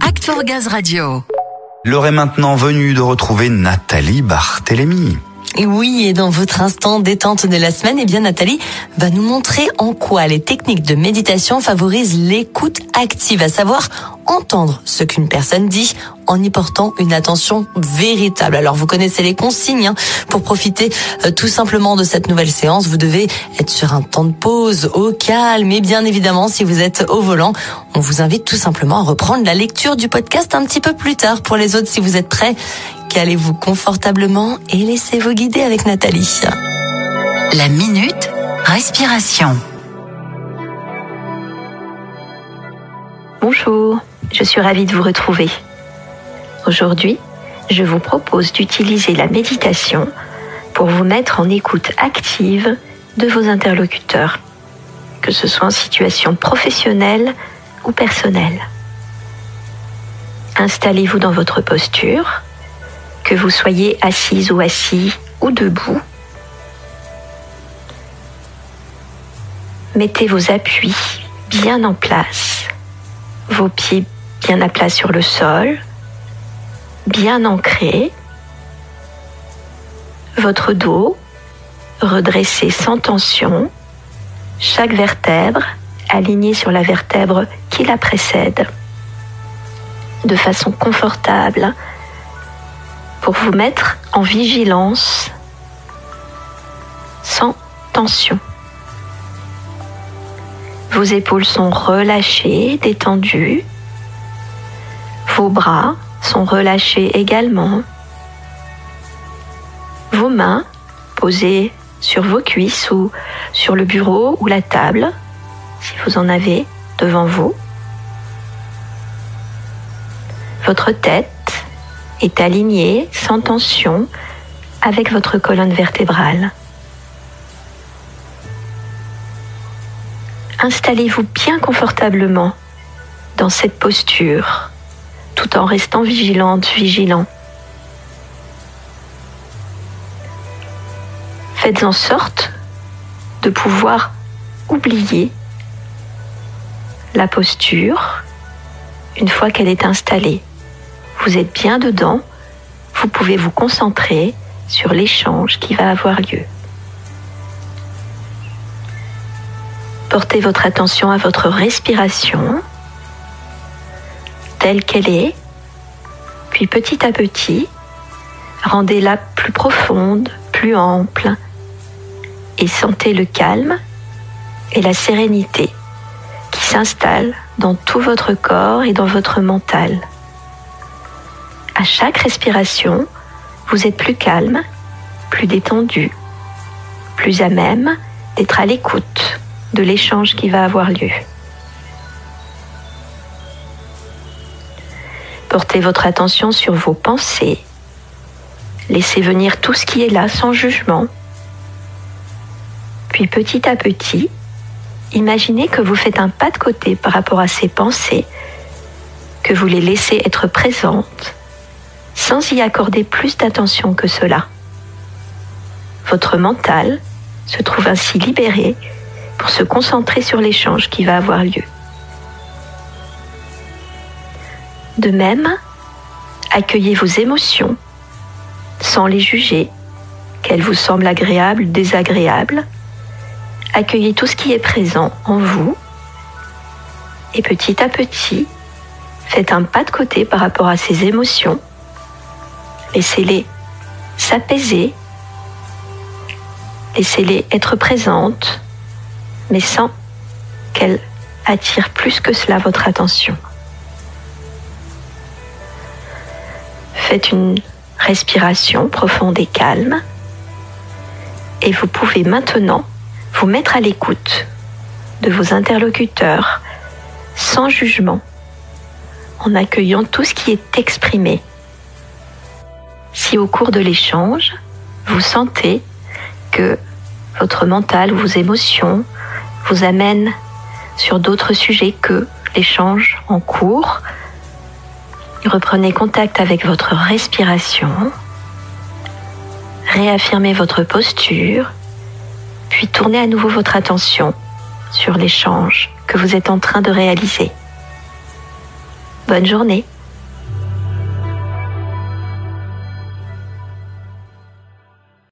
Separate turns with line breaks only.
Act for Gaz Radio.
L'heure est maintenant venue de retrouver Nathalie Barthélémy.
Et oui, et dans votre instant détente de la semaine, eh bien Nathalie va nous montrer en quoi les techniques de méditation favorisent l'écoute active, à savoir entendre ce qu'une personne dit en y portant une attention véritable. Alors vous connaissez les consignes hein. pour profiter euh, tout simplement de cette nouvelle séance. Vous devez être sur un temps de pause, au calme et bien évidemment si vous êtes au volant, on vous invite tout simplement à reprendre la lecture du podcast un petit peu plus tard. Pour les autres, si vous êtes prêts, calez-vous confortablement et laissez-vous guider avec Nathalie.
La minute respiration.
Bonjour, je suis ravie de vous retrouver. Aujourd'hui, je vous propose d'utiliser la méditation pour vous mettre en écoute active de vos interlocuteurs, que ce soit en situation professionnelle ou personnelle. Installez-vous dans votre posture, que vous soyez assise ou assis ou debout. Mettez vos appuis bien en place, vos pieds bien à plat sur le sol, bien ancrés, votre dos redressé sans tension, chaque vertèbre alignée sur la vertèbre qui la précède, de façon confortable pour vous mettre en vigilance sans tension. Vos épaules sont relâchées, détendues. Vos bras sont relâchés également. Vos mains posées sur vos cuisses ou sur le bureau ou la table, si vous en avez devant vous. Votre tête est alignée sans tension avec votre colonne vertébrale. Installez-vous bien confortablement dans cette posture en restant vigilante, vigilant. Faites en sorte de pouvoir oublier la posture une fois qu'elle est installée. Vous êtes bien dedans, vous pouvez vous concentrer sur l'échange qui va avoir lieu. Portez votre attention à votre respiration telle qu'elle est, puis petit à petit, rendez-la plus profonde, plus ample, et sentez le calme et la sérénité qui s'installent dans tout votre corps et dans votre mental. À chaque respiration, vous êtes plus calme, plus détendu, plus à même d'être à l'écoute de l'échange qui va avoir lieu. Portez votre attention sur vos pensées. Laissez venir tout ce qui est là sans jugement. Puis petit à petit, imaginez que vous faites un pas de côté par rapport à ces pensées, que vous les laissez être présentes sans y accorder plus d'attention que cela. Votre mental se trouve ainsi libéré pour se concentrer sur l'échange qui va avoir lieu. De même, accueillez vos émotions sans les juger, qu'elles vous semblent agréables, désagréables. Accueillez tout ce qui est présent en vous et petit à petit, faites un pas de côté par rapport à ces émotions. Laissez-les s'apaiser, laissez-les être présentes, mais sans qu'elles attirent plus que cela votre attention. Faites une respiration profonde et calme. Et vous pouvez maintenant vous mettre à l'écoute de vos interlocuteurs sans jugement, en accueillant tout ce qui est exprimé. Si au cours de l'échange, vous sentez que votre mental ou vos émotions vous amènent sur d'autres sujets que l'échange en cours, Reprenez contact avec votre respiration. Réaffirmez votre posture. Puis tournez à nouveau votre attention sur l'échange que vous êtes en train de réaliser. Bonne journée.